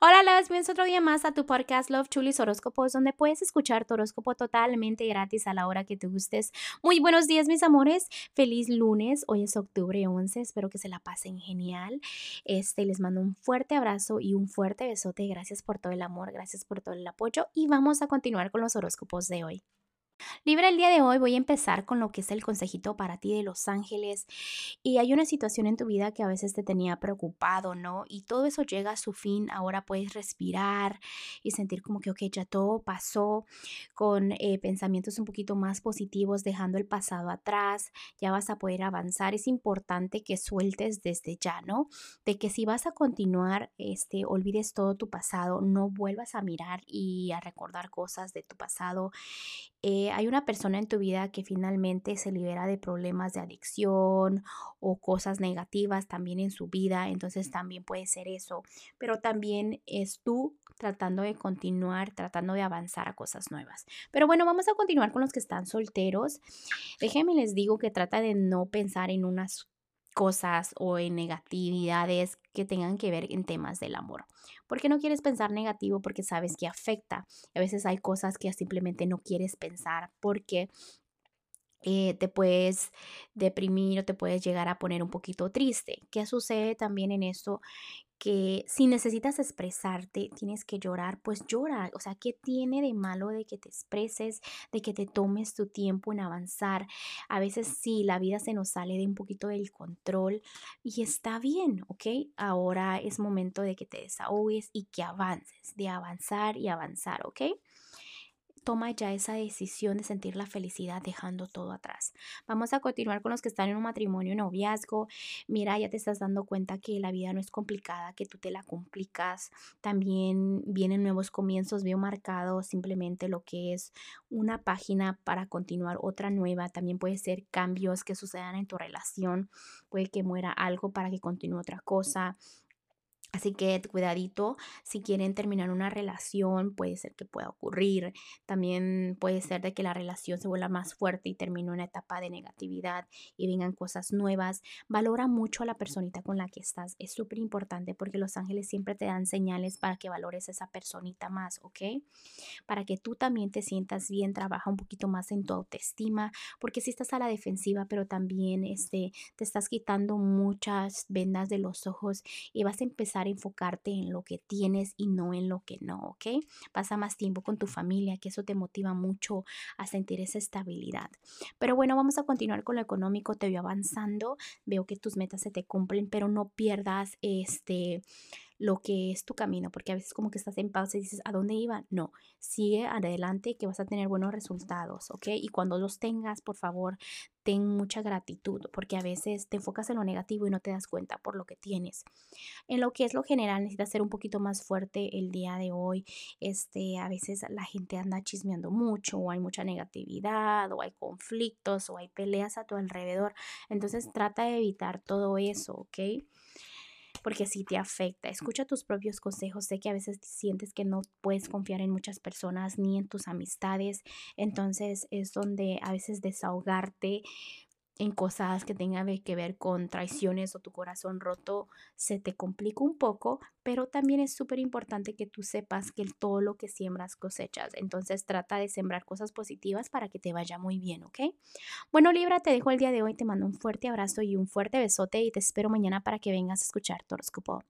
Hola, las bienvenidos otro día más a tu podcast Love Chulis Horóscopos, donde puedes escuchar tu horóscopo totalmente gratis a la hora que te gustes. Muy buenos días, mis amores. Feliz lunes. Hoy es octubre 11. Espero que se la pasen genial. Este, les mando un fuerte abrazo y un fuerte besote. Gracias por todo el amor, gracias por todo el apoyo. Y vamos a continuar con los horóscopos de hoy. Libra, el día de hoy voy a empezar con lo que es el consejito para ti de los ángeles. Y hay una situación en tu vida que a veces te tenía preocupado, ¿no? Y todo eso llega a su fin. Ahora puedes respirar y sentir como que, ok, ya todo pasó con eh, pensamientos un poquito más positivos, dejando el pasado atrás. Ya vas a poder avanzar. Es importante que sueltes desde ya, ¿no? De que si vas a continuar, este, olvides todo tu pasado, no vuelvas a mirar y a recordar cosas de tu pasado. Eh, hay una persona en tu vida que finalmente se libera de problemas de adicción o cosas negativas también en su vida, entonces también puede ser eso, pero también es tú tratando de continuar, tratando de avanzar a cosas nuevas. Pero bueno, vamos a continuar con los que están solteros. Déjenme les digo que trata de no pensar en unas cosas o en negatividades que tengan que ver en temas del amor. ¿Por qué no quieres pensar negativo? Porque sabes que afecta. A veces hay cosas que simplemente no quieres pensar porque eh, te puedes deprimir o te puedes llegar a poner un poquito triste. ¿Qué sucede también en esto? Que si necesitas expresarte, tienes que llorar, pues llora. O sea, ¿qué tiene de malo de que te expreses, de que te tomes tu tiempo en avanzar? A veces sí, la vida se nos sale de un poquito del control y está bien, ¿ok? Ahora es momento de que te desahogues y que avances, de avanzar y avanzar, ¿ok? Toma ya esa decisión de sentir la felicidad dejando todo atrás. Vamos a continuar con los que están en un matrimonio, noviazgo. Mira, ya te estás dando cuenta que la vida no es complicada, que tú te la complicas. También vienen nuevos comienzos, veo marcado simplemente lo que es una página para continuar otra nueva. También puede ser cambios que sucedan en tu relación. Puede que muera algo para que continúe otra cosa Así que cuidadito, si quieren terminar una relación, puede ser que pueda ocurrir. También puede ser de que la relación se vuelva más fuerte y termine una etapa de negatividad y vengan cosas nuevas. Valora mucho a la personita con la que estás. Es súper importante porque los ángeles siempre te dan señales para que valores a esa personita más, ¿ok? Para que tú también te sientas bien, trabaja un poquito más en tu autoestima, porque si estás a la defensiva, pero también este, te estás quitando muchas vendas de los ojos y vas a empezar a enfocarte en lo que tienes y no en lo que no, ¿ok? Pasa más tiempo con tu familia, que eso te motiva mucho a sentir esa estabilidad. Pero bueno, vamos a continuar con lo económico, te veo avanzando, veo que tus metas se te cumplen, pero no pierdas este lo que es tu camino, porque a veces como que estás en pausa y dices, ¿a dónde iba? No, sigue adelante que vas a tener buenos resultados, ¿ok? Y cuando los tengas, por favor, ten mucha gratitud, porque a veces te enfocas en lo negativo y no te das cuenta por lo que tienes. En lo que es lo general, necesitas ser un poquito más fuerte el día de hoy. Este, a veces la gente anda chismeando mucho, o hay mucha negatividad, o hay conflictos, o hay peleas a tu alrededor. Entonces trata de evitar todo eso, ¿ok? Porque si te afecta. Escucha tus propios consejos. Sé que a veces sientes que no puedes confiar en muchas personas ni en tus amistades. Entonces es donde a veces desahogarte en cosas que tengan que ver con traiciones o tu corazón roto se te complica un poco, pero también es súper importante que tú sepas que todo lo que siembras cosechas. Entonces trata de sembrar cosas positivas para que te vaya muy bien, ¿ok? Bueno, Libra, te dejo el día de hoy, te mando un fuerte abrazo y un fuerte besote y te espero mañana para que vengas a escuchar tu horóscopo.